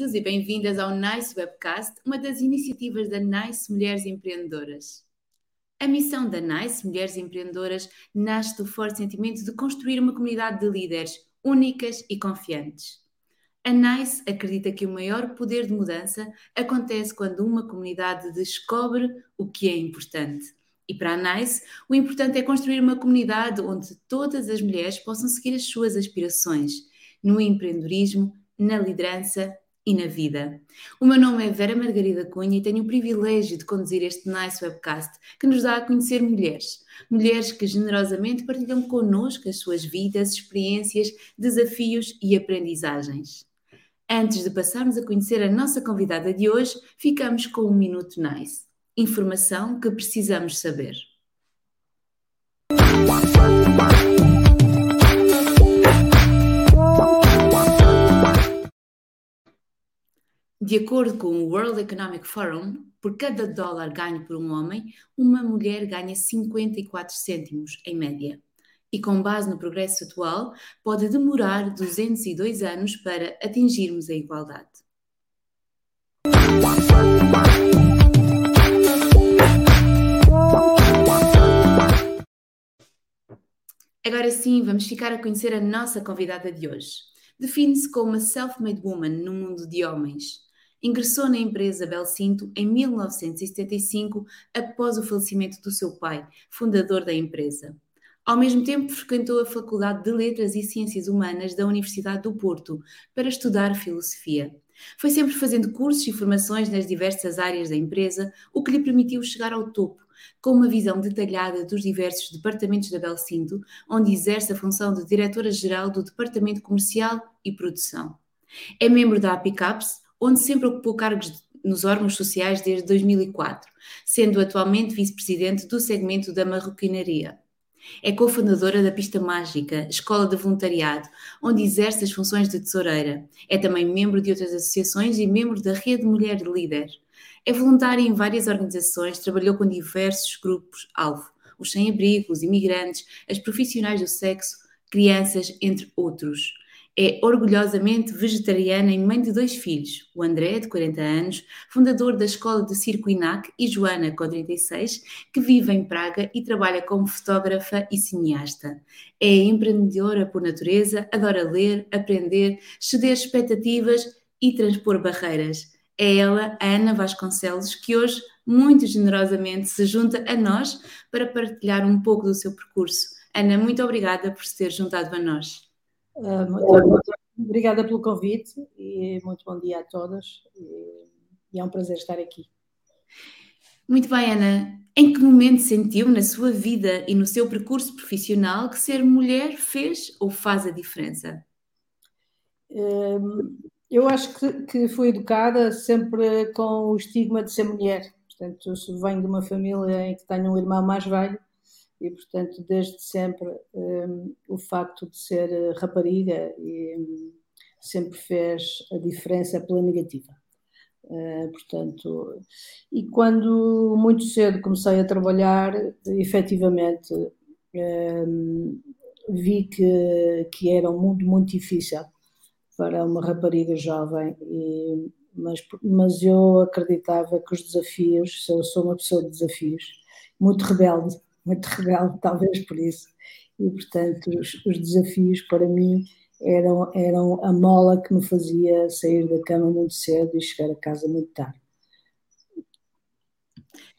Bem-vindos e bem-vindas ao NICE Webcast, uma das iniciativas da NICE Mulheres Empreendedoras. A missão da NICE Mulheres Empreendedoras nasce do forte sentimento de construir uma comunidade de líderes únicas e confiantes. A NICE acredita que o maior poder de mudança acontece quando uma comunidade descobre o que é importante. E para a NICE, o importante é construir uma comunidade onde todas as mulheres possam seguir as suas aspirações no empreendedorismo, na liderança e na vida. O meu nome é Vera Margarida Cunha e tenho o privilégio de conduzir este Nice Webcast que nos dá a conhecer mulheres. Mulheres que generosamente partilham connosco as suas vidas, experiências, desafios e aprendizagens. Antes de passarmos a conhecer a nossa convidada de hoje, ficamos com um Minuto Nice. Informação que precisamos saber. De acordo com o World Economic Forum, por cada dólar ganho por um homem, uma mulher ganha 54 cêntimos, em média. E com base no progresso atual, pode demorar 202 anos para atingirmos a igualdade. Agora sim, vamos ficar a conhecer a nossa convidada de hoje. Define-se como uma self-made woman no mundo de homens Ingressou na empresa Belcinto em 1975, após o falecimento do seu pai, fundador da empresa. Ao mesmo tempo, frequentou a Faculdade de Letras e Ciências Humanas da Universidade do Porto para estudar filosofia. Foi sempre fazendo cursos e formações nas diversas áreas da empresa, o que lhe permitiu chegar ao topo, com uma visão detalhada dos diversos departamentos da Belcinto, onde exerce a função de diretora-geral do Departamento Comercial e Produção. É membro da APICAPS, onde sempre ocupou cargos nos órgãos sociais desde 2004, sendo atualmente vice-presidente do segmento da marroquinaria. É cofundadora da Pista Mágica, escola de voluntariado, onde exerce as funções de tesoureira. É também membro de outras associações e membro da Rede Mulher Líder. É voluntária em várias organizações, trabalhou com diversos grupos-alvo, os sem-abrigo, os imigrantes, as profissionais do sexo, crianças, entre outros. É orgulhosamente vegetariana e mãe de dois filhos, o André, de 40 anos, fundador da Escola de Circo INAC, e Joana, com 36, que vive em Praga e trabalha como fotógrafa e cineasta. É empreendedora por natureza, adora ler, aprender, ceder expectativas e transpor barreiras. É ela, a Ana Vasconcelos, que hoje muito generosamente se junta a nós para partilhar um pouco do seu percurso. Ana, muito obrigada por se ter juntado a nós. Ah, muito, obrigada pelo convite e muito bom dia a todas. E é um prazer estar aqui. Muito bem, Ana. Em que momento sentiu na sua vida e no seu percurso profissional que ser mulher fez ou faz a diferença? Eu acho que, que fui educada sempre com o estigma de ser mulher. Portanto, eu venho de uma família em que tenho um irmão mais velho e, portanto, desde sempre um, o facto de ser eh, rapariga e, um, sempre fez a diferença pela negativa. Uh, portanto, e quando muito cedo comecei a trabalhar, efetivamente um, vi que, que era um mundo muito difícil para uma rapariga jovem, e, mas, mas eu acreditava que os desafios, eu sou uma pessoa de desafios, muito rebelde, muito rebelde, talvez por isso. E, portanto, os, os, desafios para mim eram, eram a mola que me fazia sair da cama muito cedo e chegar a casa muito tarde.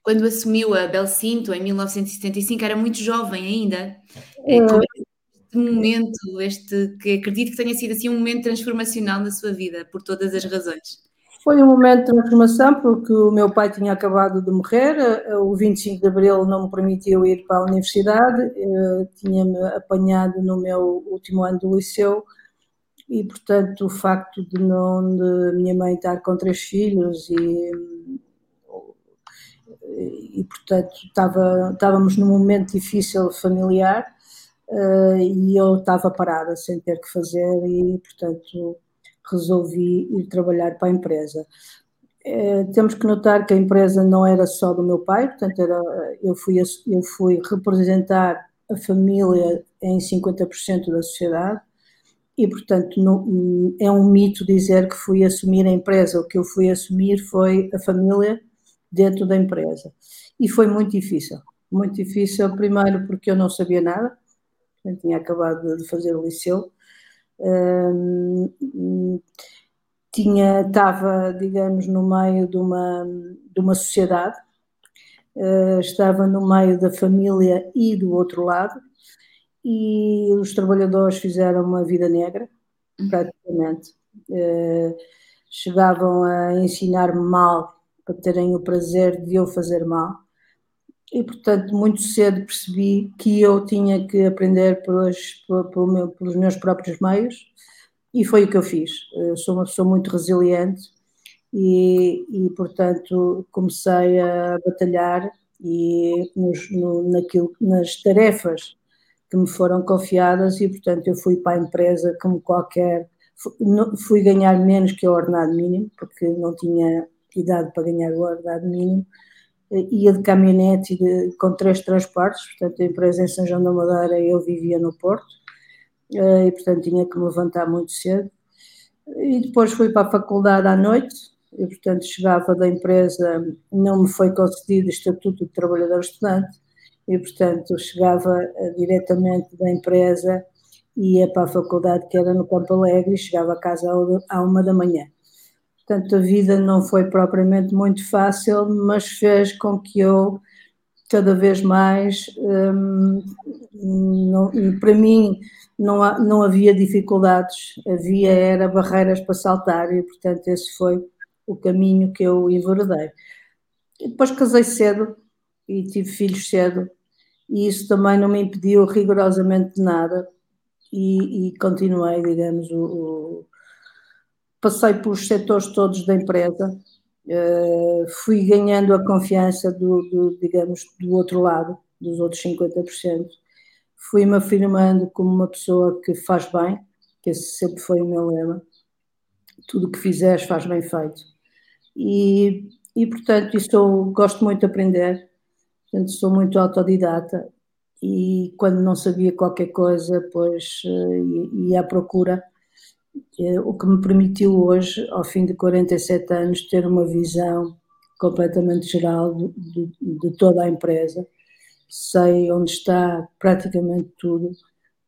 Quando assumiu a Belcinto em 1975, era muito jovem ainda. É, é. Este momento, este que acredito que tenha sido assim um momento transformacional na sua vida, por todas as razões. Foi um momento de transformação porque o meu pai tinha acabado de morrer, eh, o 25 de abril não me permitiu ir para a universidade, eh, tinha-me apanhado no meu último ano do liceu. E, portanto, o facto de não de minha mãe estar com três filhos e, e portanto, estava, estávamos num momento difícil familiar eh, e eu estava parada sem ter que fazer e, portanto, resolvi ir trabalhar para a empresa. É, temos que notar que a empresa não era só do meu pai, portanto, era, eu, fui, eu fui representar a família em 50% da sociedade e, portanto, não, é um mito dizer que fui assumir a empresa. O que eu fui assumir foi a família dentro da empresa. E foi muito difícil. Muito difícil, primeiro porque eu não sabia nada, eu tinha acabado de fazer o liceu. Tinha, estava, digamos, no meio de uma, de uma sociedade, uh, estava no meio da família e do outro lado, e os trabalhadores fizeram uma vida negra, uhum. praticamente. Uh, chegavam a ensinar-me mal para terem o prazer de eu fazer mal. E, portanto, muito cedo percebi que eu tinha que aprender pelos, pelos, meu, pelos meus próprios meios e foi o que eu fiz. Eu sou uma pessoa muito resiliente e, e portanto, comecei a batalhar e nos, no, naquilo, nas tarefas que me foram confiadas e, portanto, eu fui para a empresa como qualquer. Fui ganhar menos que o ordenado mínimo, porque não tinha idade para ganhar o ordenado mínimo. Ia de caminhonete de, com três transportes, portanto, a empresa em São João da Madeira eu vivia no Porto, eh, e, portanto, tinha que me levantar muito cedo. E depois fui para a faculdade à noite, e, portanto, chegava da empresa, não me foi concedido o Estatuto de Trabalhador Estudante, e, portanto, chegava uh, diretamente da empresa, ia para a faculdade que era no Campo Alegre e chegava a casa à uma da manhã. Portanto, a vida não foi propriamente muito fácil, mas fez com que eu, cada vez mais, um, não, para mim, não, há, não havia dificuldades, havia era barreiras para saltar e, portanto, esse foi o caminho que eu enveredei. Depois casei cedo e tive filhos cedo e isso também não me impediu rigorosamente de nada e, e continuei, digamos, o, o, passei pelos setores todos da empresa, uh, fui ganhando a confiança do, do, digamos, do outro lado, dos outros 50%, fui-me afirmando como uma pessoa que faz bem, que esse sempre foi o meu lema, tudo que fizeres faz bem feito. E, e portanto, isso eu gosto muito de aprender, Portanto, sou muito autodidata e quando não sabia qualquer coisa, pois eh, ia à procura, eh, o que me permitiu hoje, ao fim de 47 anos, ter uma visão completamente geral de, de, toda a empresa. Sei onde está praticamente tudo.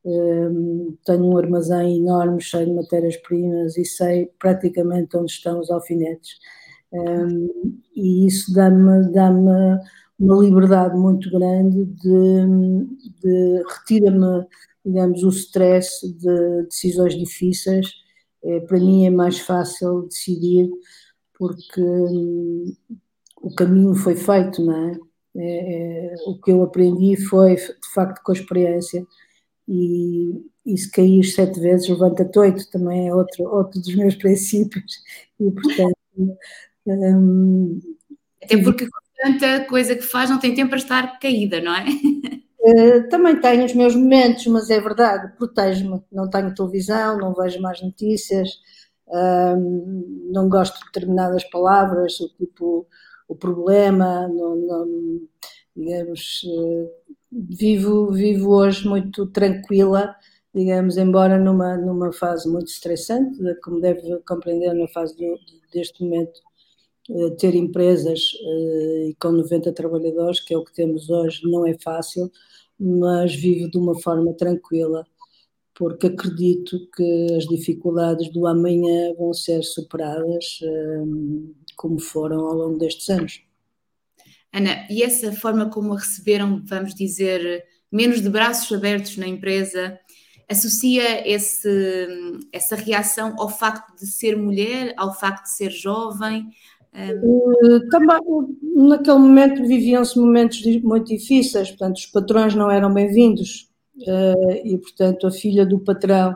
Um, ehm, tenho um armazém enorme cheio de matérias-primas e sei praticamente onde estão os alfinetes. Um, ehm, e isso dá-me dá, uma liberdade muito grande de, de retira-me, digamos, o stress de decisões difíceis. É, para mim é mais fácil decidir porque hum, o caminho foi feito, não é? É, é? o que eu aprendi foi, de facto, com a experiência. E, e se cair sete vezes, levanta-te oito, também é outro, outro dos meus princípios. E, portanto. Hum, Até porque tanta coisa que faz, não tem tempo para estar caída, não é? Uh, também tenho os meus momentos, mas é verdade, protejo-me. Não tenho televisão, não vejo mais notícias, uh, não gosto de determinadas palavras, o tipo o problema, não, não digamos, uh, vivo, vivo hoje muito tranquila, digamos, embora numa, numa fase muito estressante, como deve compreender na fase de, deste momento eh, ter empresas eh, e com 90 trabalhadores, que é o que temos hoje, não é fácil, mas vivo de uma forma tranquila, porque acredito que as dificuldades do amanhã vão ser superadas eh, como foram ao longo destes anos. Ana, e essa forma como a receberam, vamos dizer, menos de braços abertos na empresa, associa esse, essa reação ao facto de ser mulher, ao facto de ser jovem, Uh, também, naquele momento viviam-se momentos muito difíceis, portanto, os patrões não eram bem-vindos uh, e, portanto, a filha do patrão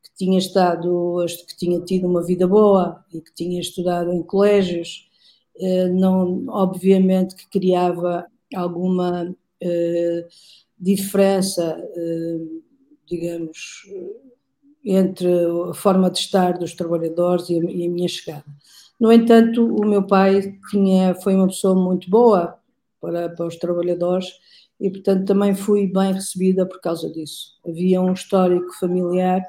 que tinha estado, que tinha tido uma vida boa e que tinha estudado em colégios, uh, não, obviamente que criava alguma diferença, digamos, entre a forma de estar dos trabalhadores e a minha chegada. No entanto, o meu pai tinha, foi uma pessoa muito boa para, para os trabalhadores e, portanto, também fui bem recebida por causa disso. Havia um histórico familiar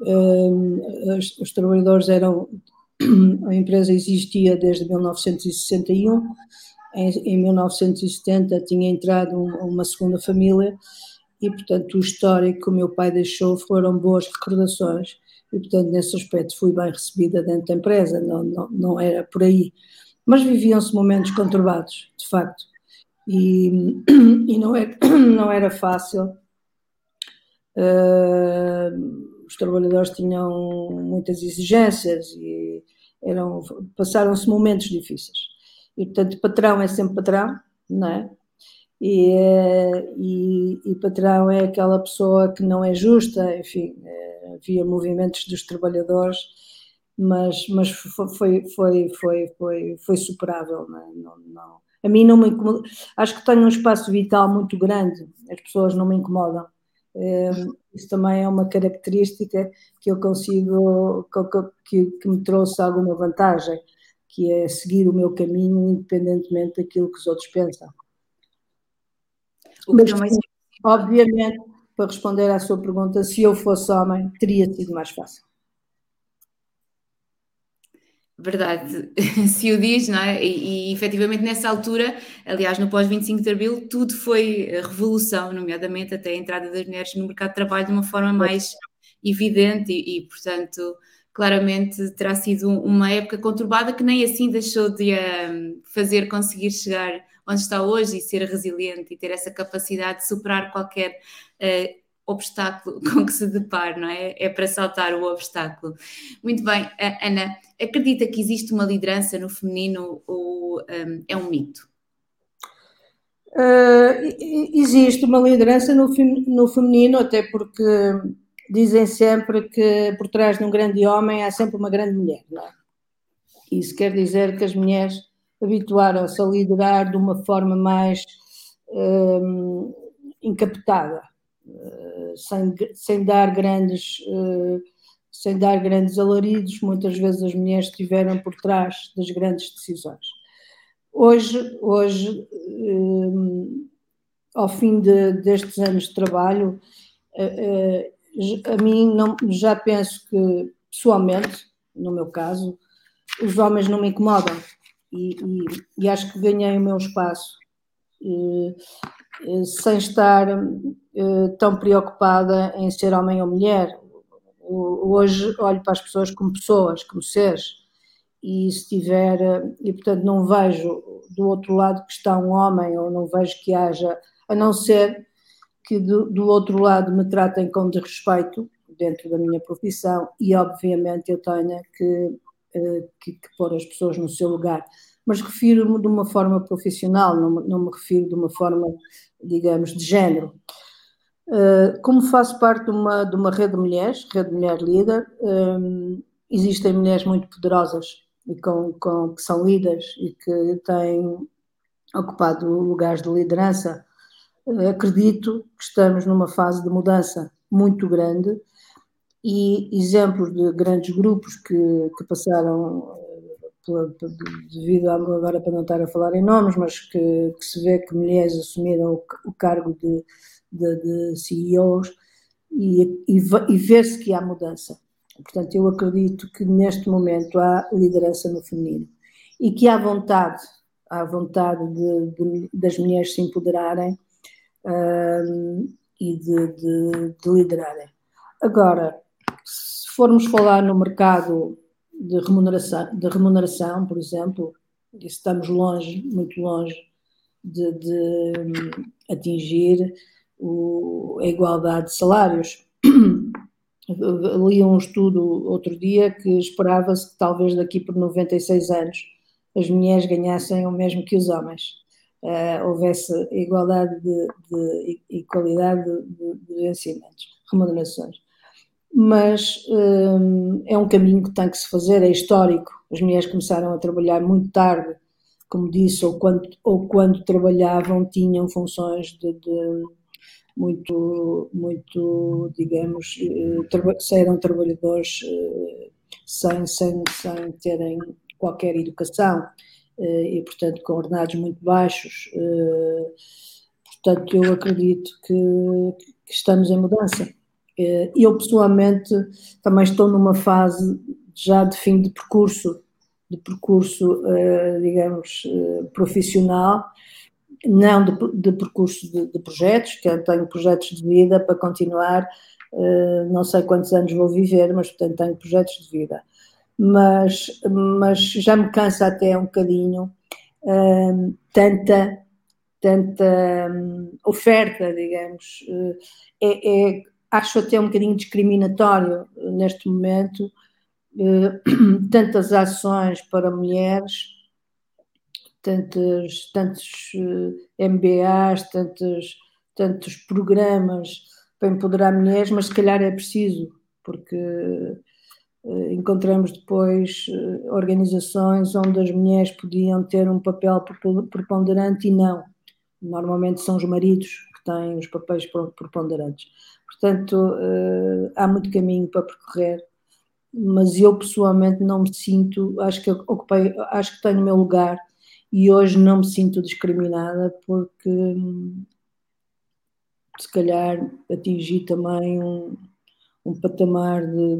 os, os trabalhadores eram. A empresa existia desde 1961. Em, em 1970 tinha entrado uma segunda família e, portanto, o histórico que o meu pai deixou foram boas recordações e, portanto, nesse aspecto fui bem recebida dentro da empresa, não, não, não era por aí. Mas viviam-se momentos conturbados, de facto, e, e não, era, não era fácil. Uh, os trabalhadores tinham muitas exigências e passaram-se momentos difíceis. E, portanto, patrão é sempre patrão, não é? E, e, e, patrão é aquela pessoa que não é justa, enfim, é, havia movimentos dos trabalhadores, mas, mas foi, foi, foi, foi, foi superável. Não, é? não, não, a mim não me incomoda, acho que tenho um espaço vital muito grande, as pessoas não me incomodam. É, isso também é uma característica que eu consigo, que, que me trouxe alguma vantagem, que é seguir o meu caminho independentemente daquilo que os outros pensam. O que Mas, obviamente, para responder à sua pergunta, se eu fosse homem, teria sido mais fácil. Verdade, se o diz, não é? E, e efetivamente nessa altura, aliás, no pós-25 de Abril, tudo foi revolução, nomeadamente até a entrada das mulheres no mercado de trabalho de uma forma mais evidente e, e portanto, claramente terá sido uma época conturbada que nem assim deixou de um, fazer conseguir chegar onde está hoje e ser resiliente e ter essa capacidade de superar qualquer uh, obstáculo com que se depara, não é? É para saltar o obstáculo. Muito bem, Ana, acredita que existe uma liderança no feminino ou um, é um mito? Uh, existe uma liderança no, no feminino, até porque dizem sempre que por trás de um grande homem há sempre uma grande mulher, não é? Isso quer dizer que as mulheres habituaram-se a liderar de uma forma mais um, encapetada, uh, sem, sem dar grandes uh, sem dar grandes alaridos, muitas vezes as mulheres estiveram por trás das grandes decisões. Hoje, hoje um, ao fim de, destes anos de trabalho, uh, a mim não, já penso que, pessoalmente, no meu caso, os homens não me incomodam e, e, e acho que ganhei o meu espaço eh, eh, sem estar eh, tão preocupada em ser homem ou mulher. Hoje olho para as pessoas como pessoas, como seres, e se tiver, e portanto não vejo do outro lado que está um homem, ou não vejo que haja, a não ser que do, do outro lado me tratem com desrespeito dentro da minha profissão e obviamente eu tenho que que, que pôr as pessoas no seu lugar. Mas refiro-me de uma forma profissional, não, não me refiro de uma forma, digamos, de género. Uh, como faço parte de uma, de uma rede de mulheres, Rede Mulher Líder, um, eh, existem mulheres muito poderosas e com, com, que são líderes e que têm ocupado lugares de liderança. Uh, acredito que estamos numa fase de mudança muito grande e exemplos de grandes grupos que, que passaram pela, devido a, agora para não estar a falar em nomes, mas que, que se vê que mulheres assumiram o, o cargo de, de, de, CEOs e, e, e ver-se que há mudança. Portanto, eu acredito que neste momento há liderança no feminino e que há vontade, há vontade de, das mulheres se empoderarem um, e de, de liderarem. Agora, formos falar no mercado de remuneração, de remuneração por exemplo, estamos longe, muito longe de, de atingir o, a igualdade de salários. Li um estudo outro dia que esperava-se que talvez daqui por 96 anos as mulheres ganhassem o mesmo que os homens. Uh, houvesse igualdade de, de, e qualidade de, de vencimentos, remunerações mas hum, é um caminho que tem que se fazer, é histórico. As mulheres começaram a trabalhar muito tarde, como disse, ou quando, ou quando trabalhavam tinham funções de, de muito, muito, digamos, eh, eram trabalhadores eh, sem, sem, sem terem qualquer educação eh, e, portanto, com ordenados muito baixos. Portanto, eu acredito que, que estamos em mudança Eu, pessoalmente, também estou numa fase já de fim de percurso, de percurso, digamos, profissional, não de, de percurso de, de, projetos, que eu tenho projetos de vida para continuar, não sei quantos anos vou viver, mas portanto tenho projetos de vida. Mas, mas já me cansa até um bocadinho tanta tanta um, oferta, digamos, é, é, acho até um bocadinho discriminatório neste momento, tantas ações para mulheres, tantos, tantos MBAs, tantos, tantos programas para empoderar mulheres, mas se calhar é preciso, porque encontramos depois organizações onde as mulheres podiam ter um papel preponderante e não. Normalmente são os maridos que têm os papéis preponderantes. Portanto, eh, há muito caminho para percorrer, mas eu pessoalmente não me sinto, acho que ocupei, acho que tenho o meu lugar e hoje não me sinto discriminada porque se calhar atingi também um, um patamar de,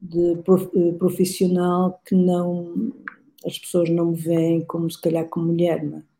de, de, profissional que não as pessoas não me veem como se calhar como mulher, não é?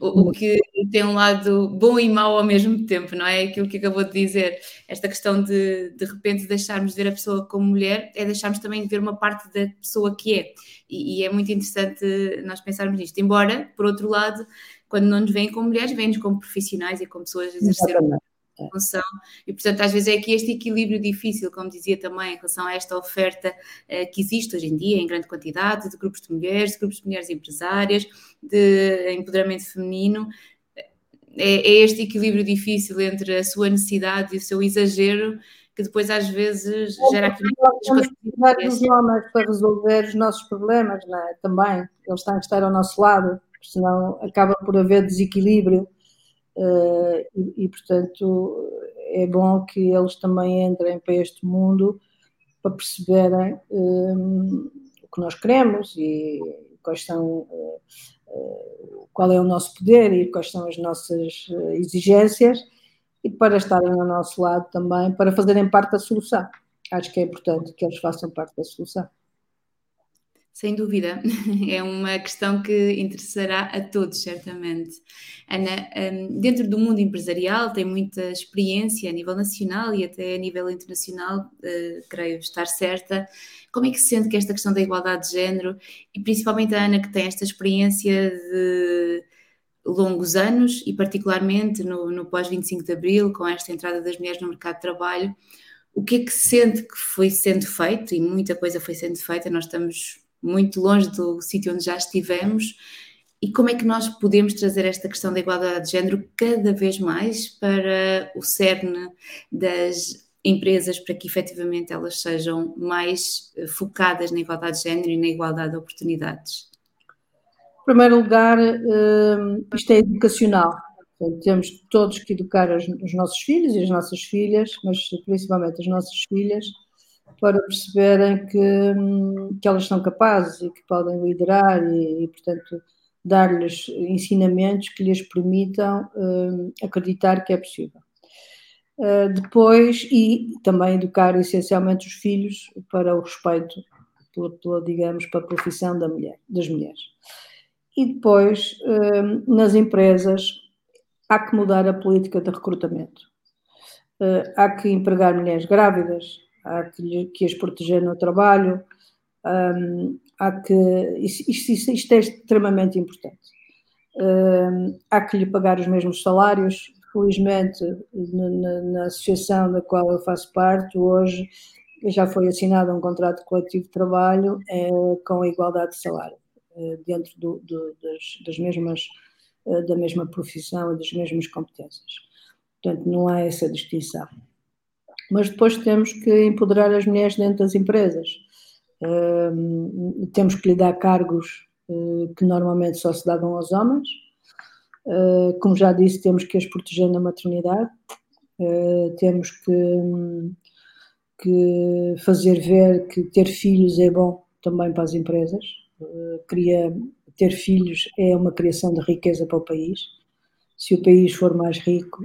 O, o, que tem um lado bom e mau ao mesmo tempo, não é? Aquilo que acabou de dizer, esta questão de de repente deixarmos de ver a pessoa como mulher, é deixarmos também de ver uma parte da pessoa que é. E, e é muito interessante nós pensarmos nisto. Embora, por outro lado, quando não nos veem como mulheres, veem-nos como profissionais e como pessoas a exercer é. Função. E, portanto, às vezes é aqui este equilíbrio difícil, como dizia também, em relação a esta oferta uh, que existe hoje em dia, em grande quantidade, de grupos de mulheres, de grupos de mulheres empresárias, de empoderamento feminino. É, é este equilíbrio difícil entre a sua necessidade e o seu exagero que depois às vezes gera aqui muitas os homens para resolver os nossos problemas, não é? Também, eles têm que estar ao nosso lado, senão acaba por haver desequilíbrio e, e, portanto, é bom que eles também entrem para este mundo para perceberem um, eh, o que nós queremos e quais são, uh, uh, qual é o nosso poder e quais são as nossas exigências e para estarem ao nosso lado também, para fazerem parte da solução. Acho que é importante que eles façam parte da solução. Sem dúvida, é uma questão que interessará a todos, certamente. Ana, hum, dentro do mundo empresarial, tem muita experiência a nível nacional e até a nível internacional, eh, creio estar certa. Como é que se sente que esta questão da igualdade de género, e principalmente a Ana, que tem esta experiência de longos anos e, particularmente no, no pós-25 de Abril, com esta entrada das mulheres no mercado de trabalho, o que é que sente que foi sendo feito, e muita coisa foi sendo feita, nós estamos muito longe do sítio onde já estivemos. E como é que nós podemos trazer esta questão da igualdade de género cada vez mais para o cerne das empresas, para que efetivamente elas sejam mais eh, focadas na igualdade de género e na igualdade de oportunidades? Em primeiro lugar, eh, isto é educacional. temos todos que educar os nossos filhos e as nossas filhas, mas principalmente as nossas filhas, para perceberem que, que elas são capazes e que podem liderar e, e portanto, dar-lhes ensinamentos que lhes permitam uh, acreditar que é possível. Uh, depois, e também educar essencialmente os filhos para o respeito, pela, pela digamos, para a profissão da mulher, das mulheres. E depois, uh, nas empresas, há que mudar a política de recrutamento. há que empregar mulheres grávidas, há que, que as proteger no trabalho, um, há que, isto, isto, isto, é extremamente importante. Um, há que lhe pagar os mesmos salários. Felizmente, na, na, associação da qual eu faço parte, hoje já foi assinado um contrato coletivo de trabalho é, com a igualdade de salário, é, dentro do, do, das, das, mesmas, é, da mesma profissão e das mesmas competências. Portanto, não há essa distinção mas depois temos que empoderar as mulheres dentro das empresas. Uh, temos que lhe dar cargos uh, que normalmente só se davam aos homens. Uh, como já disse, temos que as proteger na maternidade, temos que, que, fazer ver que ter filhos é bom também para as empresas. Uh, ter filhos é uma criação de riqueza para o país Se o país for mais rico,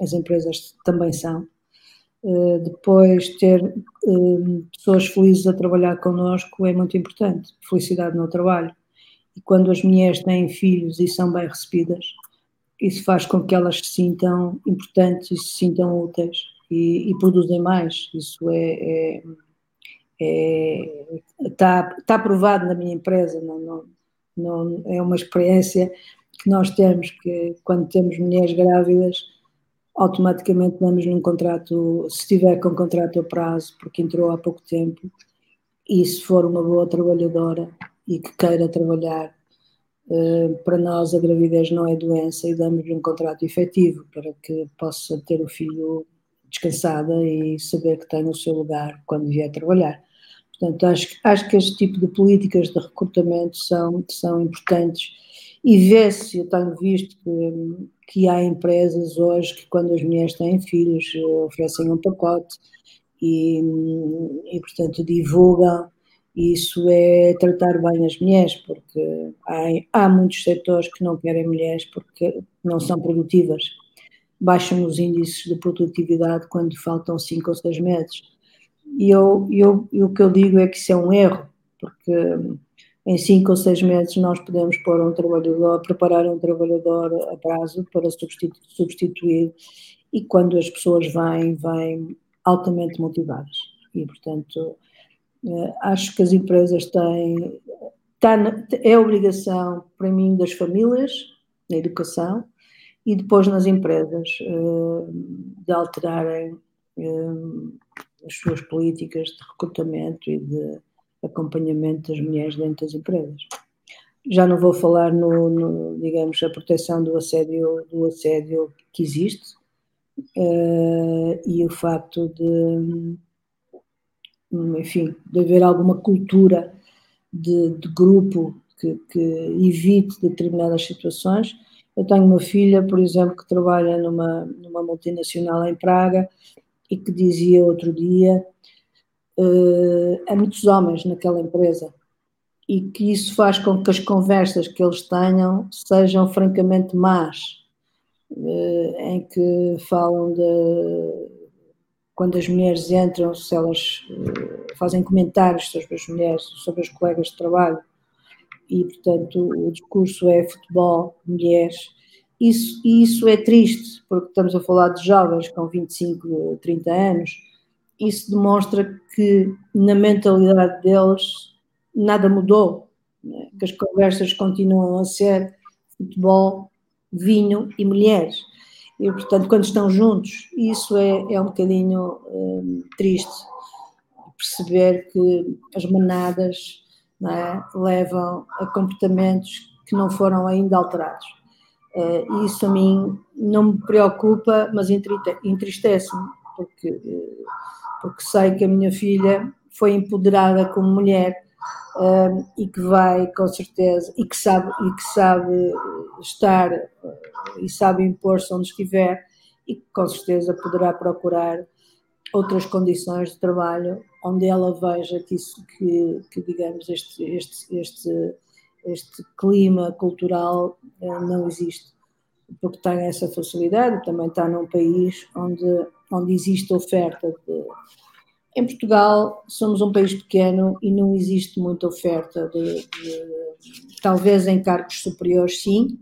as empresas também são. Uh, depois, ter pessoas felizes a trabalhar connosco é muito importante. Felicidade no trabalho. E quando as mulheres têm filhos e são bem recebidas, isso faz com que elas se sintam importantes e se sintam úteis e, e produzem mais. Isso é, é, é, está, está aprovado na minha empresa, não, não, não, é uma experiência que nós temos, que quando temos mulheres grávidas, automaticamente damos num contrato, se estiver com contrato a prazo, porque entrou há pouco tempo, e se for uma boa trabalhadora e que queira trabalhar eh, para nós a gravidez não é doença e damos-lhe um contrato efetivo para que possa ter o filho descansada e saber que tem o seu lugar quando vier trabalhar. Portanto, acho, acho que este tipo de políticas de recrutamento são, são importantes e vê-se, eu tenho visto que, que há empresas hoje que quando as mulheres têm filhos oferecem um pacote e, e portanto divulgam isso é tratar bem as mulheres, porque há, há muitos setores que não querem mulheres porque não são produtivas. Baixam os índices de produtividade quando faltam cinco ou seis meses. E eu, eu, o que eu digo é que isso é um erro, porque em cinco ou seis meses nós podemos pôr um trabalhador, preparar um trabalhador a prazo para substituir, substituir e quando as pessoas vêm, vêm altamente motivadas. E, portanto, eh, acho que as empresas têm. Tá, é obrigação, para mim, das famílias, na educação, e depois nas empresas, eh, de alterarem eh, as suas políticas de recrutamento e de acompanhamento das mulheres dentro das empresas. Já não vou falar no, no digamos, a proteção do assédio, do assédio que existe uh, e o facto de enfim, de haver alguma cultura de, de grupo que, que, evite determinadas situações. Eu tenho uma filha, por exemplo, que trabalha numa, numa multinacional em Praga e que dizia outro dia uh, há muitos homens naquela empresa. E que isso faz com que as conversas que eles tenham sejam francamente más, uh, em que falam de quando as mulheres entram, se elas uh, fazem comentários sobre as mulheres, sobre as colegas de trabalho, e portanto o discurso é futebol, mulheres, isso, e isso é triste, porque estamos a falar de jovens com 25, 30 anos, isso demonstra que na mentalidade deles nada mudou, né? que as conversas continuam a ser futebol, vinho e mulheres. E, portanto, quando estão juntos, isso é, é um bocadinho um, triste, perceber que as manadas é, levam a comportamentos que não foram ainda alterados. Uh, isso a mim não me preocupa, mas entristece-me, porque, uh, porque sei que a minha filha foi empoderada como mulher uh, e que vai com certeza e que sabe e que sabe estar e sabe impor-se onde estiver e que com certeza poderá procurar outras condições de trabalho onde ela veja que isso que, que digamos este este este este clima cultural uh, não existe porque tem essa facilidade também está num país onde onde existe oferta de, em Portugal somos um país pequeno e não existe muita oferta de, de talvez em cargos superiores sim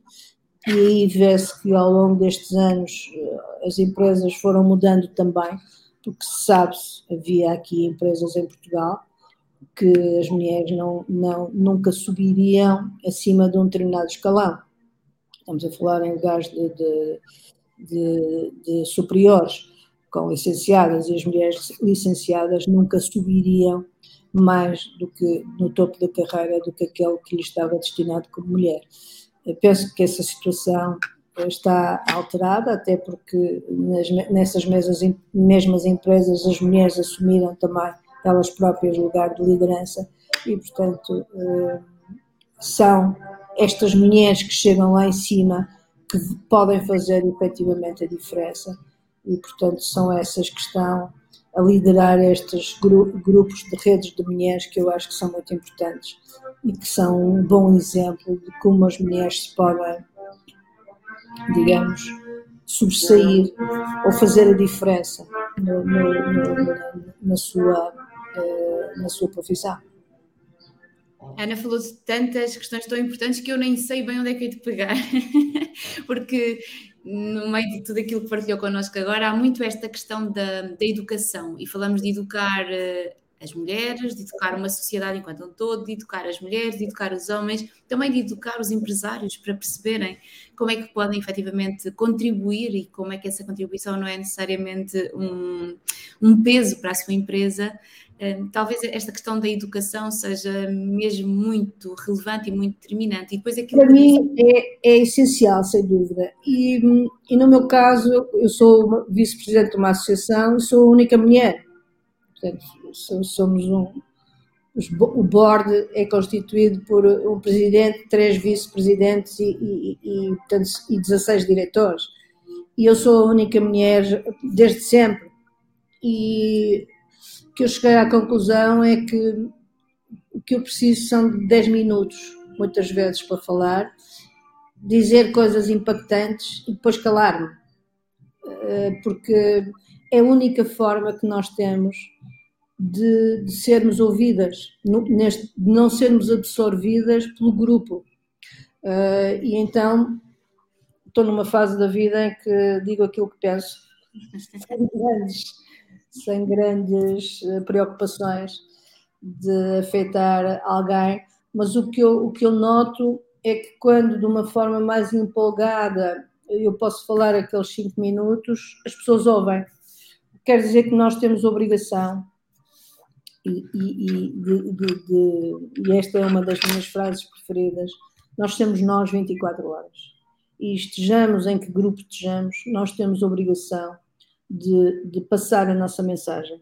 e aí vê-se que ao longo destes anos eh, as empresas foram mudando também porque sabe-se, havia aqui empresas em Portugal que as mulheres não, não, nunca subiriam acima de um determinado escalão. Estamos a falar em lugares de, de, de, de superiores, com licenciadas, e as mulheres licenciadas nunca subiriam mais do que no topo da carreira do que aquele que lhe estava destinado como mulher. Eu penso que essa situação está alterada, até porque nas, nessas mesmas empresas as mulheres assumiram também elas próprias lugar de liderança e, portanto, eh, são estas mulheres que chegam lá em cima que podem fazer efetivamente a diferença e, portanto, são essas que estão a liderar estes grupos de redes de mulheres que eu acho que são muito importantes e que são um bom exemplo de como as mulheres se podem digamos, sobressair ou fazer a diferença no, no, no, na, sua, eh, na sua profissão. Ana falou de tantas questões tão importantes que eu nem sei bem onde é que é de pegar, porque no meio de tudo aquilo que partilhou connosco agora, há muito esta questão da, da educação. E falamos de educar uh, as mulheres, de educar uma sociedade enquanto um todo, de educar as mulheres, de educar os homens, também de educar os empresários para perceberem como é que podem efetivamente contribuir e como é que essa contribuição não é necessariamente um, um peso para a sua empresa. Um, talvez esta questão da educação seja mesmo muito relevante e muito determinante. E depois aquilo para mim é, é, essencial, sem dúvida. E, e no meu caso, eu sou vice-presidente de uma associação e sou a única mulher. Portanto, somos um, o board é constituído por um presidente, três vice-presidentes e, e, e, portanto, e 16 diretores. E eu sou a única mulher desde sempre. E o que eu cheguei à conclusão é que o que eu preciso são de 10 minutos, muitas vezes, para falar, dizer coisas impactantes e depois calar-me. Eh, porque é a única forma que nós temos de, de sermos ouvidas, no, neste, de não sermos absorvidas pelo grupo. Uh, e então estou numa fase da vida em que digo aquilo que penso, sem grandes, sem grandes eh, preocupações de afetar alguém, mas o que, eu, o que eu noto é que quando de uma forma mais empolgada eu posso falar aqueles cinco minutos, as pessoas ouvem. Quer dizer que nós temos obrigação e, e, de, de, de, e, esta é uma das minhas frases preferidas, nós temos nós 24 horas. E estejamos em que grupo estejamos, nós temos obrigação de, passar a nossa mensagem.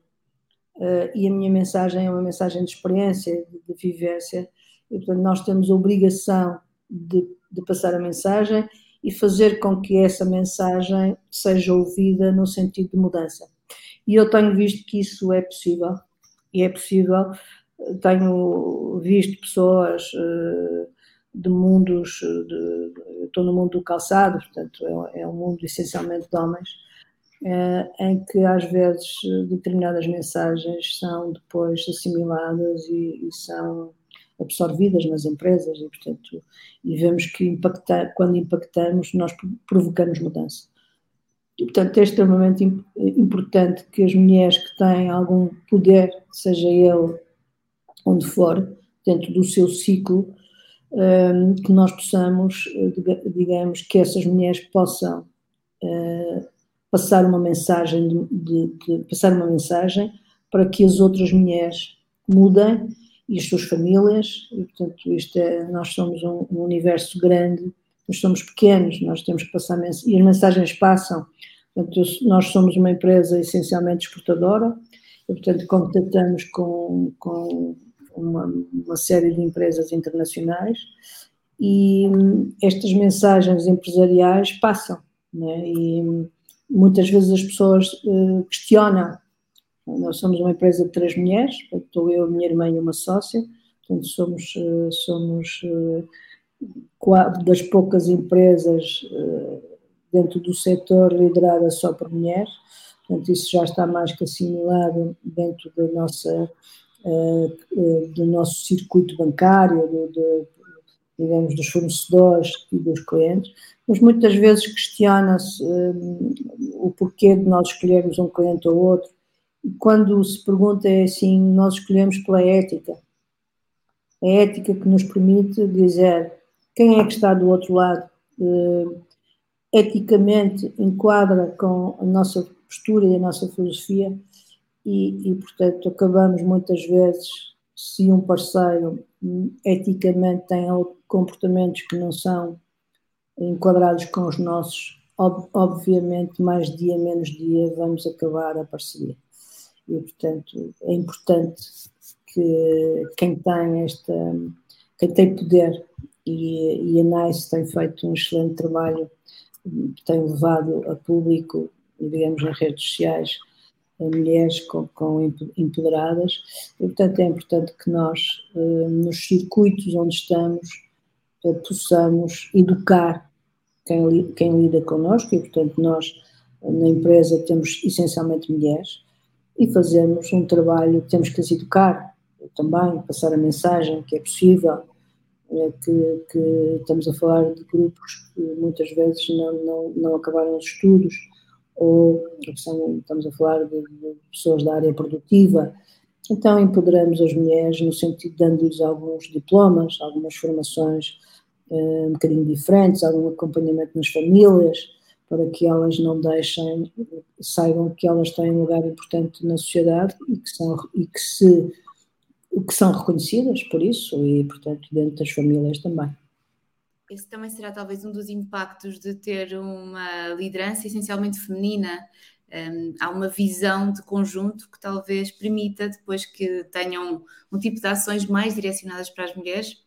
Uh, e a minha mensagem é uma mensagem de experiência, de vivência, e portanto nós temos a obrigação de, de passar a mensagem e fazer com que essa mensagem seja ouvida no sentido de mudança. E eu tenho visto que isso é possível e é possível. Tenho visto pessoas eh, de mundos, de, estou no mundo do calçado, portanto é, é um mundo essencialmente de homens, é, em que às vezes determinadas mensagens são depois assimiladas e, e são absorvidas nas empresas e portanto e vemos que impactar, quando impactamos nós provocamos mudança. E, portanto, é extremamente importante que as mulheres que têm algum poder, seja ele onde for, dentro do seu ciclo, hum, que nós possamos, digamos, que essas mulheres possam hum, passar uma mensagem de, de, de, passar uma mensagem para que as outras mulheres mudem e as suas famílias. E portanto isto é, nós somos um, um universo grande nós somos pequenos, nós temos que passar mensagens, e as mensagens passam. Portanto, nós somos uma empresa essencialmente exportadora, e, portanto, contatamos com, com uma, uma, série de empresas internacionais e estas mensagens empresariais passam, né? e muitas vezes as pessoas uh, questionam. Nós somos uma empresa de três mulheres, estou eu, minha irmã e uma sócia, portanto, somos, uh, somos uh, das poucas empresas uh, dentro do setor liderada só por mulheres, portanto isso já está mais que assimilado dentro da nossa, uh, uh, do nosso circuito bancário, do, do, digamos, dos fornecedores e dos clientes, mas muitas vezes questiona-se o porquê de nós escolhermos um cliente ou outro, e quando se pergunta é assim, nós escolhemos pela ética, a ética que nos permite dizer quem é que está do outro lado uh, eticamente enquadra com a nossa postura e a nossa filosofia? E, e, portanto acabamos muitas vezes se um parceiro eticamente tem comportamentos que não são enquadrados com os nossos ob, obviamente mais dia menos dia vamos acabar a parceria. E portanto é importante que quem tem esta quem tem poder e, e a NICE tem feito um excelente trabalho, tem levado a público, digamos, nas redes sociais, a mulheres com, com empoderadas, e portanto é importante que nós, eh, nos circuitos onde estamos, eh, possamos educar quem, quem lida connosco e, portanto, nós na empresa temos essencialmente mulheres e fazemos um trabalho, temos que as educar também, passar a mensagem que é possível, que, que, estamos a falar de grupos que muitas vezes não, não, não acabaram os estudos, ou estamos a falar de, de pessoas da área produtiva, então empoderamos as mulheres no sentido de dando-lhes alguns diplomas, algumas formações um bocadinho diferentes, algum acompanhamento nas famílias, para que elas não deixem, saibam que elas têm um lugar importante na sociedade e que são, e que se, que são reconhecidas por isso e, portanto, dentro das famílias também. Esse também será talvez um dos impactos de ter uma liderança essencialmente feminina. Um, há uma visão de conjunto que talvez permita depois que tenham um tipo de ações mais direcionadas para as mulheres,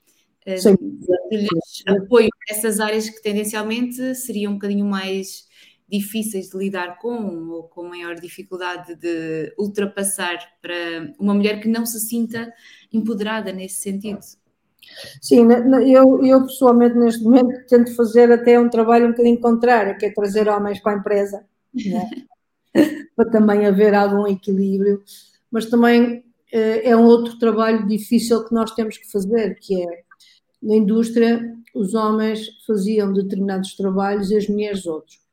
lhes apoio nessas áreas que tendencialmente seriam um bocadinho mais difíceis de lidar com ou com maior dificuldade de ultrapassar para uma mulher que não se sinta empoderada nesse sentido. Sim, eu, eu pessoalmente neste momento tento fazer até um trabalho um bocadinho contrário, que é trazer homens para a empresa, né? para também haver algum equilíbrio, mas também eh, é um outro trabalho difícil que nós temos que fazer, que é na indústria, os homens faziam determinados trabalhos e as mulheres outros.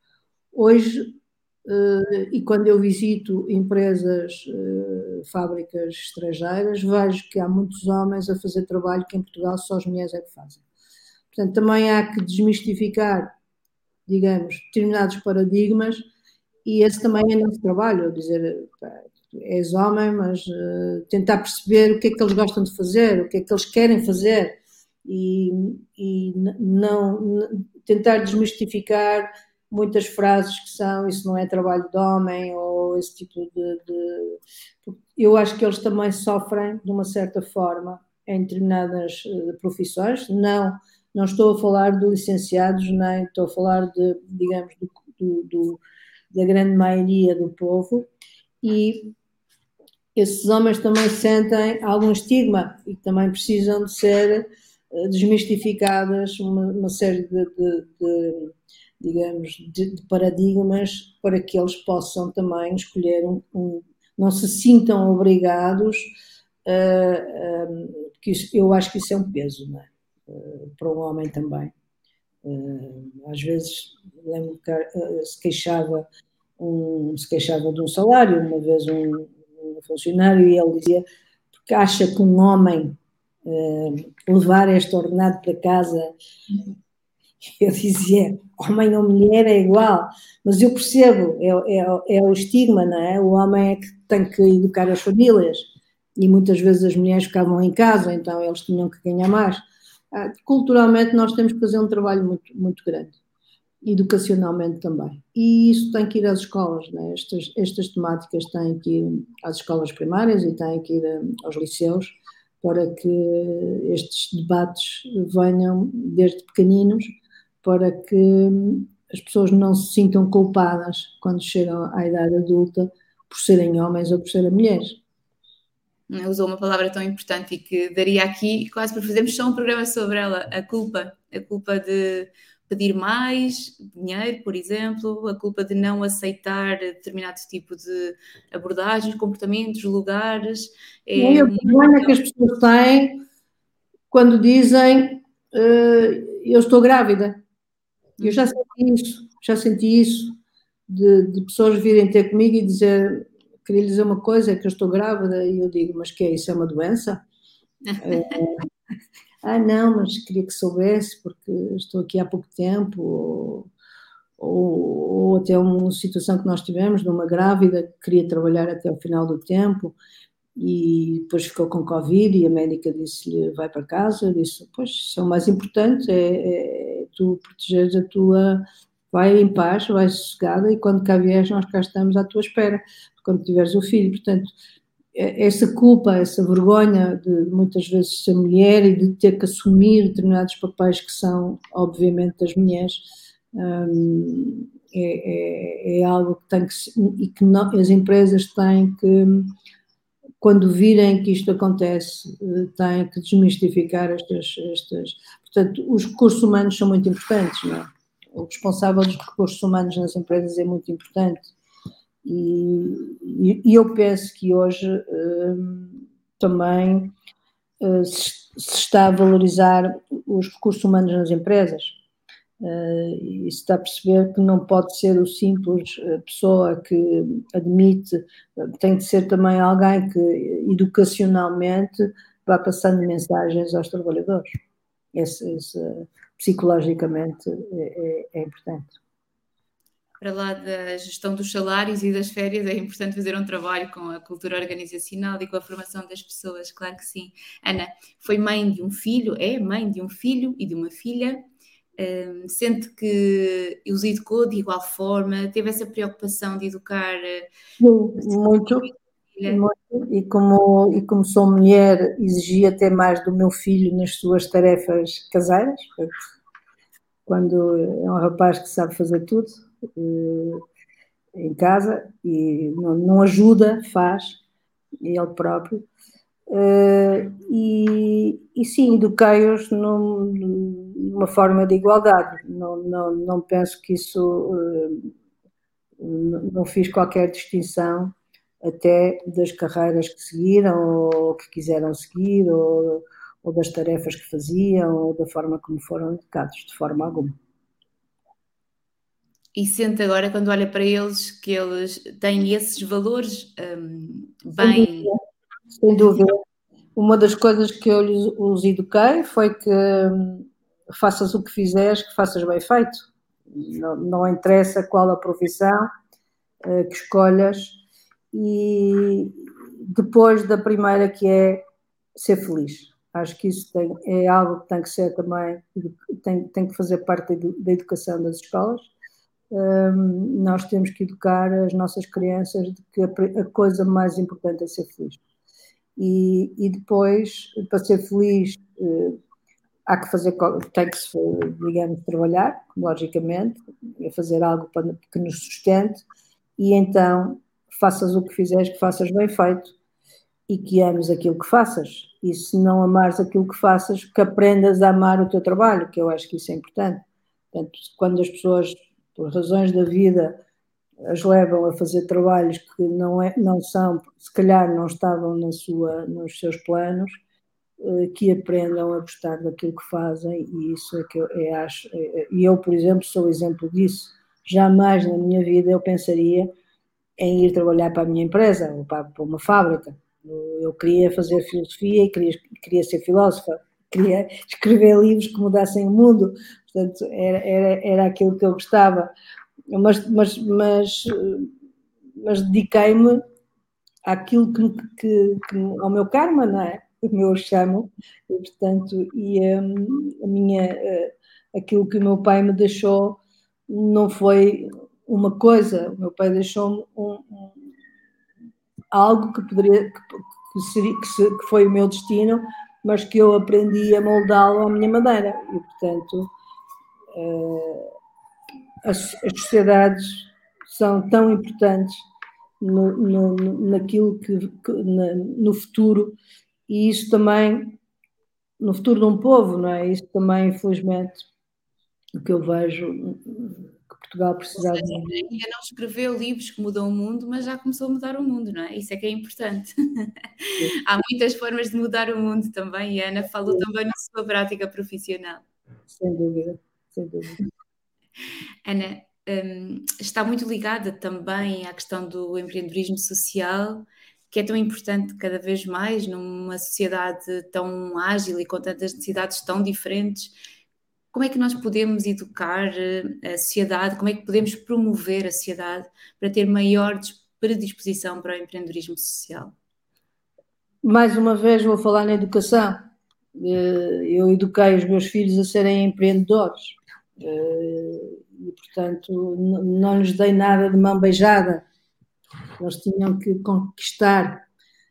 Hoje, eh, e quando eu visito empresas, eh, fábricas estrangeiras, vejo que há muitos homens a fazer trabalho que em Portugal só as mulheres é que fazem. Portanto, também há que desmistificar, digamos, determinados paradigmas e esse também é nosso trabalho, dizer, és homem, mas uh, tentar perceber o que é que eles gostam de fazer, o que é que eles querem fazer, e, e não tentar desmistificar muitas frases que são isso não é trabalho de homem ou esse tipo de, de, eu acho que eles também sofrem de uma certa forma em determinadas eh, profissões. Não não estou a falar de licenciados nem estou a falar de digamos do, do, do da grande maioria do povo. E esses homens também sentem algum estigma e também precisam de ser desmistificadas uma, uma série de, de, de digamos, de, de, paradigmas para que eles possam também escolher um, um não se sintam obrigados, uh, uh, que isso, eu acho que isso é um peso, é? uh, para um homem também. às vezes, lembro que se queixava, um, se queixava de um salário, uma vez um, um funcionário, e ele dizia, porque acha que um homem uh, levar este ordenado para casa. Eu dizia, homem ou mulher é igual, mas eu percebo, é, é, é o estigma, não é? O homem é que tem que educar as famílias e muitas vezes as mulheres ficavam em casa, então eles tinham que ganhar mais. Ah, culturalmente nós temos que fazer um trabalho muito, muito grande, educacionalmente também. E isso tem que ir às escolas, né? estas, estas temáticas têm que ir às escolas primárias e têm que ir aos liceus, para que estes debates venham desde pequeninos, para que as pessoas não se sintam culpadas quando chegam à idade adulta por serem homens ou por serem mulheres. Usou uma palavra tão importante e que daria aqui quase para fazermos só um programa sobre ela, a culpa, a culpa de pedir mais dinheiro, por exemplo, a culpa de não aceitar determinado tipo de abordagens, comportamentos, lugares. É o problema que as pessoas têm quando dizem uh, eu estou grávida. Eu já senti isso, já senti isso, de, de pessoas virem ter comigo e dizer, queria lhe dizer uma coisa, é que eu estou grávida, e eu digo, mas que é isso? É uma doença? é, ah, não, mas queria que soubesse porque estou aqui há pouco tempo, ou, ou, ou até uma situação que nós tivemos de uma grávida que queria trabalhar até o final do tempo e depois ficou com Covid e a médica disse-lhe vai para casa, disse, pois, isso é o mais importante, é, é tu protegeres a tua, vai em paz, vai sossegada e quando cá vieres nós cá estamos à tua espera, quando tiveres o filho, portanto, essa culpa, essa vergonha de muitas vezes ser mulher e de ter que assumir determinados papéis que são, obviamente, das mulheres, hum, é, é, é, algo que tem que e que não, as empresas têm que, quando virem que isto acontece, eh, têm que desmistificar estas, estas. Portanto, os recursos humanos são muito importantes, não é? o responsável dos recursos humanos nas empresas é muito importante. E, e eu penso que hoje uh, também se, se, está a valorizar os recursos humanos nas empresas. Uh, e se está a perceber que não pode ser o simples pessoa que admite, tem de ser também alguém que educacionalmente vá passando mensagens aos trabalhadores. Esse, esse psicologicamente é, é, é importante para lá da gestão dos salários e das férias, é importante fazer um trabalho com a cultura organizacional e com a formação das pessoas, claro que sim. Ana foi mãe de um filho, é mãe de um filho e de uma filha, um, sente que os educou de igual forma, teve essa preocupação de educar. Sim, muito. muito. E como, e como sou mulher, exigia até mais do meu filho nas suas tarefas caseiras, quando é um rapaz que sabe fazer tudo, eh, em casa e não, não ajuda, faz, ele próprio. Uh, e, e sim, eduquei-os numa forma de igualdade. Não, não, não penso que isso. Uh, não fiz qualquer distinção até das carreiras que seguiram ou que quiseram seguir ou, ou das tarefas que faziam ou da forma como foram educados, de forma alguma e sente agora, quando olha para eles, que eles têm esses valores um, bem. Sem dúvida. Uma das coisas que eu os eduquei foi que hum, faças o que fizeres, que faças bem feito. Não, não interessa qual a profissão uh, que escolhas. E depois da primeira, que é ser feliz. Acho que isso tem, é algo que tem que ser também, tem, tem que fazer parte da educação das escolas nós temos que educar as nossas crianças de que a, coisa mais importante é ser feliz. E, e depois, para ser feliz, eh, há que fazer, tem que se, digamos, trabalhar, logicamente, é fazer algo para, que nos sustente, e então faças o que fizeres, que faças bem feito e que ames aquilo que faças. E se não amares aquilo que faças, que aprendas a amar o teu trabalho, que eu acho que isso é importante. Portanto, quando as pessoas por razões da vida, as levam a fazer trabalhos que não, é, não são, se calhar não estavam na sua, nos seus planos, eh, que aprendam a gostar daquilo que fazem e isso é que eu é, acho, é, e eu, por exemplo, sou exemplo disso. Jamais na minha vida eu pensaria em ir trabalhar para a minha empresa ou para, para uma fábrica. Eu queria fazer filosofia e queria, queria ser filósofa, queria escrever livros que mudassem o mundo, Portanto, era, era, era aquilo que eu gostava. Mas, mas, mas, mas dediquei-me àquilo que, que, que, ao meu karma, não é? O meu chamo, e portanto, e um, a minha, uh, aquilo que o meu pai me deixou não foi uma coisa, o meu pai deixou-me um, um, algo que poderia, que, seria, se, que foi o meu destino, mas que eu aprendi a moldá-lo à minha maneira, e portanto eh, as, as, sociedades são tão importantes no, no, naquilo que, que na, no futuro e isso também no futuro de um povo, não é? Isso também, infelizmente, o que eu vejo que Portugal precisava. Seja, ainda não escreveu livros que mudam o mundo, mas já começou a mudar o mundo, não é? Isso é que é importante. Há muitas formas de mudar o mundo também, e a Ana falou Sim. também na sua prática profissional. Sem dúvida sem dúvida. Ana, um, está muito ligada também à questão do empreendedorismo social, que é tão importante cada vez mais numa sociedade tão ágil e com tantas necessidades tão diferentes. Como é que nós podemos educar eh, a sociedade? Como é que podemos promover a sociedade para ter maior predisposição para o empreendedorismo social? Mais uma vez vou falar na educação. Eh, eu eduquei os meus filhos a serem empreendedores. E, portanto, não lhes dei nada de mão beijada. Eles tinham que conquistar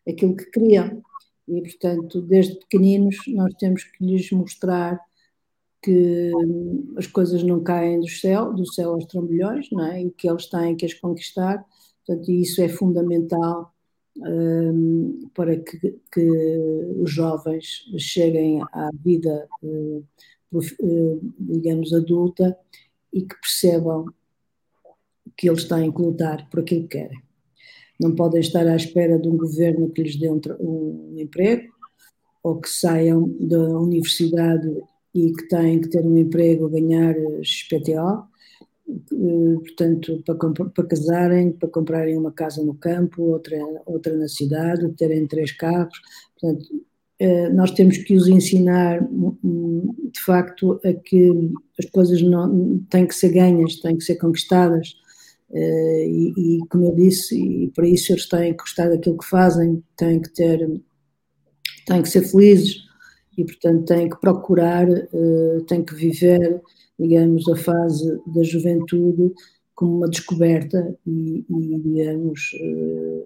aquilo que queriam. E, portanto, desde pequeninos, nós temos que lhes mostrar que as coisas não caem do céu, do céu aos trambolhões, não é? e que eles têm que as conquistar. Portanto, isso é fundamental um, para que, que, os jovens cheguem à vida uh, digamos, adulta e que percebam que eles têm que lutar por aquilo que querem. Não podem estar à espera de um governo que lhes dê um, um emprego ou que saiam da universidade e que têm que ter um emprego, ganhar XPTO, eh, portanto, para, para, casarem, para comprarem uma casa no campo, outra, outra na cidade, terem três carros. Portanto, eh, nós temos que os ensinar, hum, de facto, a que as coisas não, têm que ser ganhas, têm que ser conquistadas. Eh, e, e, como eu disse, e para isso eles têm que gostar daquilo que fazem, têm que ter, têm que ser felizes e, portanto, têm que procurar, têm que viver digamos, a fase da juventude como uma descoberta e, e digamos, eh,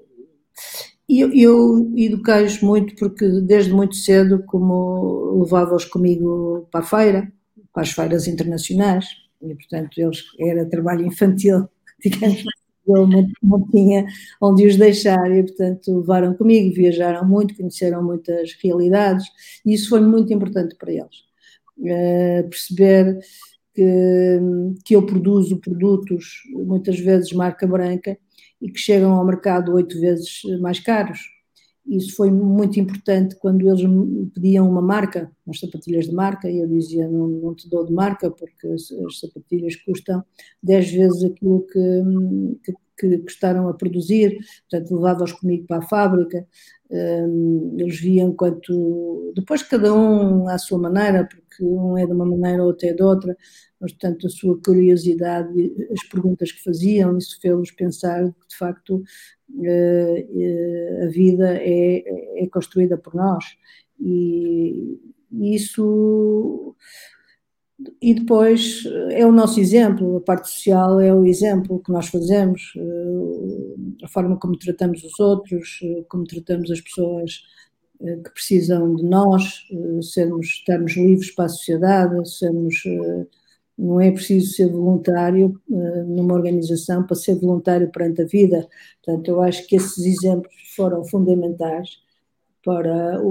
eu, eu eduquei-os muito porque desde muito cedo como levava-os comigo para a feira, para as feiras internacionais, e portanto eles, era trabalho infantil, digamos, eu não, não, tinha onde os deixar e, portanto, levaram comigo, viajaram muito, conheceram muitas realidades e isso foi muito importante para eles. Uh, perceber que, que eu produzo produtos, muitas vezes marca branca, e que chegam ao mercado oito vezes mais caros. Isso foi muito importante quando eles me pediam uma marca, umas sapatilhas de marca, e eu dizia: não, não te dou de marca, porque as, as sapatilhas custam dez vezes aquilo que, que, que custaram a produzir. Portanto, levava-os comigo para a fábrica, um, eles viam quanto. Depois, cada um à sua maneira, porque um é de uma maneira, outro é de outra, mas, portanto, a sua curiosidade, as perguntas que faziam, isso fez-los pensar que, de facto, eh, eh, a vida é, é construída por nós. E isso. E depois é o nosso exemplo, a parte social é o exemplo que nós fazemos, eh, a forma como tratamos os outros, como tratamos as pessoas que precisam de nós, sermos, estarmos livres para a sociedade, sermos não é preciso ser voluntário numa organização para ser voluntário perante a vida. Portanto, eu acho que esses exemplos foram fundamentais para.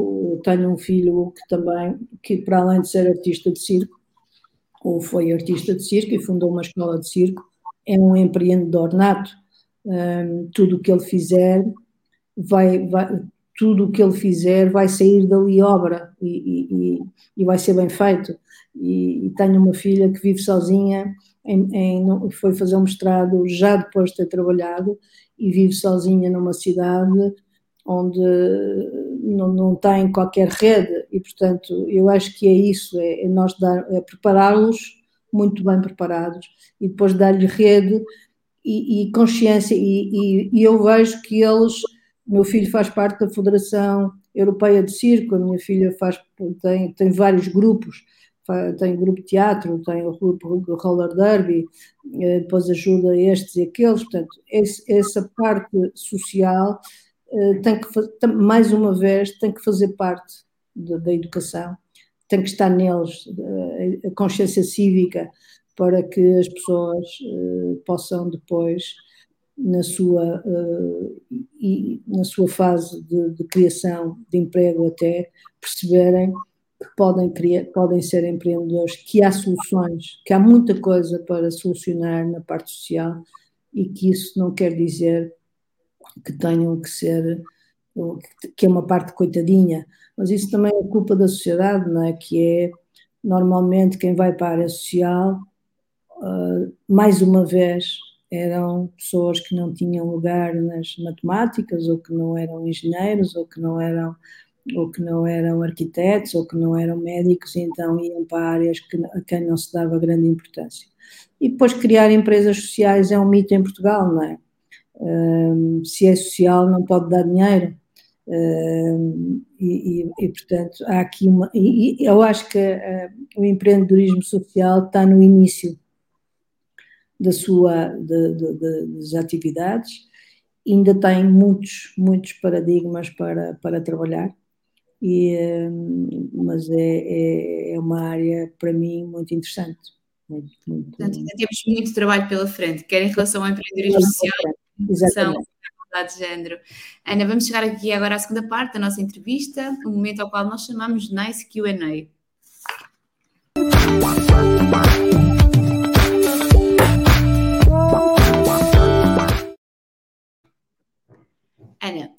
Tenho um filho que também, que para além de ser artista de circo, ou foi artista de circo e fundou uma escola de circo, é um empreendedor nato. Um, tudo o que ele fizer vai, vai tudo o que ele fizer vai sair dali obra e, e, e vai ser bem feito. E, e, tenho uma filha que vive sozinha, em, em, foi fazer um mestrado já depois de ter trabalhado e vive sozinha numa cidade onde não, não tem qualquer rede. E portanto eu acho que é isso, é, é nós é prepará-los muito bem preparados e depois dar-lhe rede e, e consciência. E, e, eu vejo que eles, meu filho faz parte da Federação Europeia de Circo, a minha filha faz, tem, tem vários grupos tem grupo de teatro, tem o grupo roller derby, eh, depois ajuda estes e aqueles, portanto, esse, essa parte social eh, tem que, mais uma vez, tem que fazer parte da, da educação, tem que estar neles eh, a consciência cívica para que as pessoas possam depois na sua, na sua fase de, de criação de emprego até perceberem que podem, criar, podem ser empreendedores, que há soluções, que há muita coisa para solucionar na parte social e que isso não quer dizer que tenham que ser, que é uma parte coitadinha, mas isso também é culpa da sociedade, não é? Que é, normalmente, quem vai para a área social, uh, mais uma vez, eram pessoas que não tinham lugar nas matemáticas, ou que não eram engenheiros, ou que não eram ou que não eram arquitetos, ou que não eram médicos, e então iam para áreas que, a quem não se dava grande importância. E depois criar empresas sociais é um mito em Portugal, não é? Um, se é social não pode dar dinheiro. Um, e, e, e, portanto há aqui uma. E, eu acho que uh, o empreendedorismo social está no início da sua, de, de, de, das atividades, ainda tem muitos, muitos paradigmas para, para trabalhar e, hum, mas é, é, é, uma área para mim muito interessante. Muito, muito... Portanto, ainda temos muito trabalho pela frente, quer em relação ao empreendedorismo social, Exatamente. de género. Ana, vamos chegar aqui agora à segunda parte da nossa entrevista, o um momento ao qual nós chamamos Nice Q&A.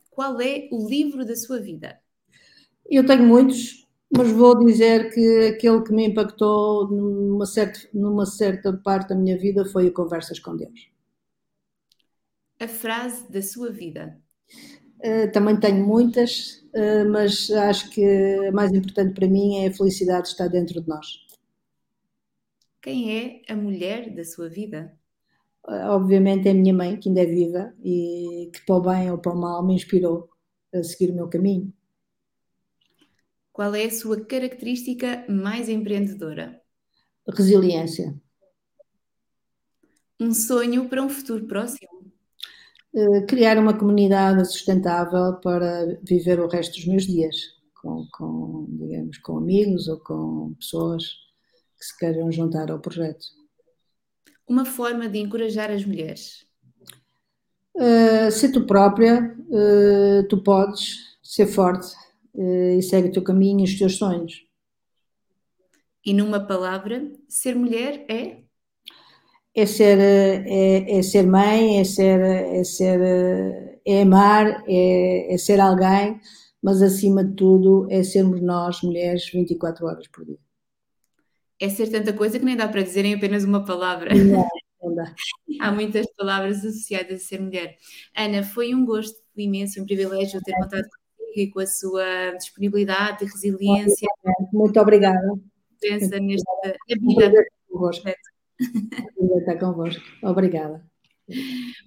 Qual é o livro da sua vida? Eu tenho muitos, mas vou dizer que aquele que me impactou numa certa, numa certa parte da minha vida foi o Conversas com Deus. A frase da sua vida? Uh, também tenho muitas, uh, mas acho que a mais importante para mim é a felicidade estar dentro de nós. Quem é a mulher da sua vida? Uh, obviamente é a minha mãe, que ainda é viva e que, para o bem ou para o mal, me inspirou a seguir o meu caminho. Qual é a sua característica mais empreendedora? Resiliência. Um sonho para um futuro próximo? Uh, criar uma comunidade sustentável para viver o resto dos meus dias, com, com, digamos, com amigos ou com pessoas que se queiram juntar ao projeto. Uma forma de encorajar as mulheres? Uh, ser tu própria, uh, tu podes ser forte uh, e segue o teu caminho e os teus sonhos. E numa palavra, ser mulher é? É ser, é, é ser mãe, é ser, é ser, é amar, é, é ser alguém, mas acima de tudo é sermos nós, mulheres, 24 horas por dia. É ser tanta coisa que nem dá para dizer em apenas uma palavra. Não, não dá. Há muitas palavras associadas a ser mulher. Ana, foi um gosto imenso, um privilégio ter contado e com a sua disponibilidade e resiliência. Muito obrigada. Pensa nesta vida. Estar convosco. Obrigada.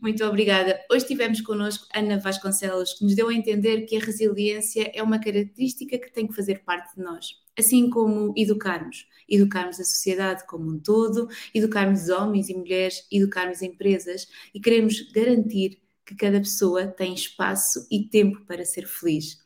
Muito obrigada. Hoje tivemos connosco Ana Vasconcelos, que nos deu a entender que a resiliência é uma característica que tem que fazer parte de nós, assim como educarmos. Educarmos a sociedade como um todo, educarmos homens e mulheres, educarmos empresas e queremos garantir que cada pessoa tem espaço e tempo para ser feliz.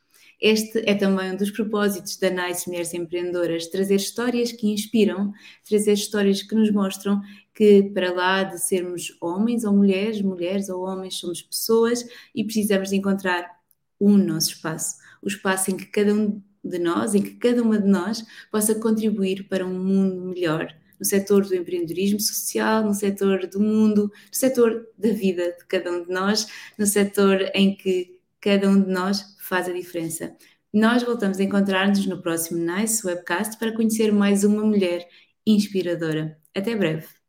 Este é também um dos propósitos da Nice Mulheres Empreendedoras, trazer histórias que inspiram, trazer histórias que nos mostram que para lá de sermos homens ou mulheres, mulheres ou homens, somos pessoas e precisamos de encontrar um nosso espaço, o espaço em que cada um de nós, em que cada uma de nós possa contribuir para um mundo melhor, no setor do empreendedorismo social, no setor do mundo, no setor da vida de cada um de nós, no setor em que cada um de nós faz a diferença. Nós voltamos a encontrar-nos no próximo Nice Webcast para conhecer mais uma mulher inspiradora. Até breve!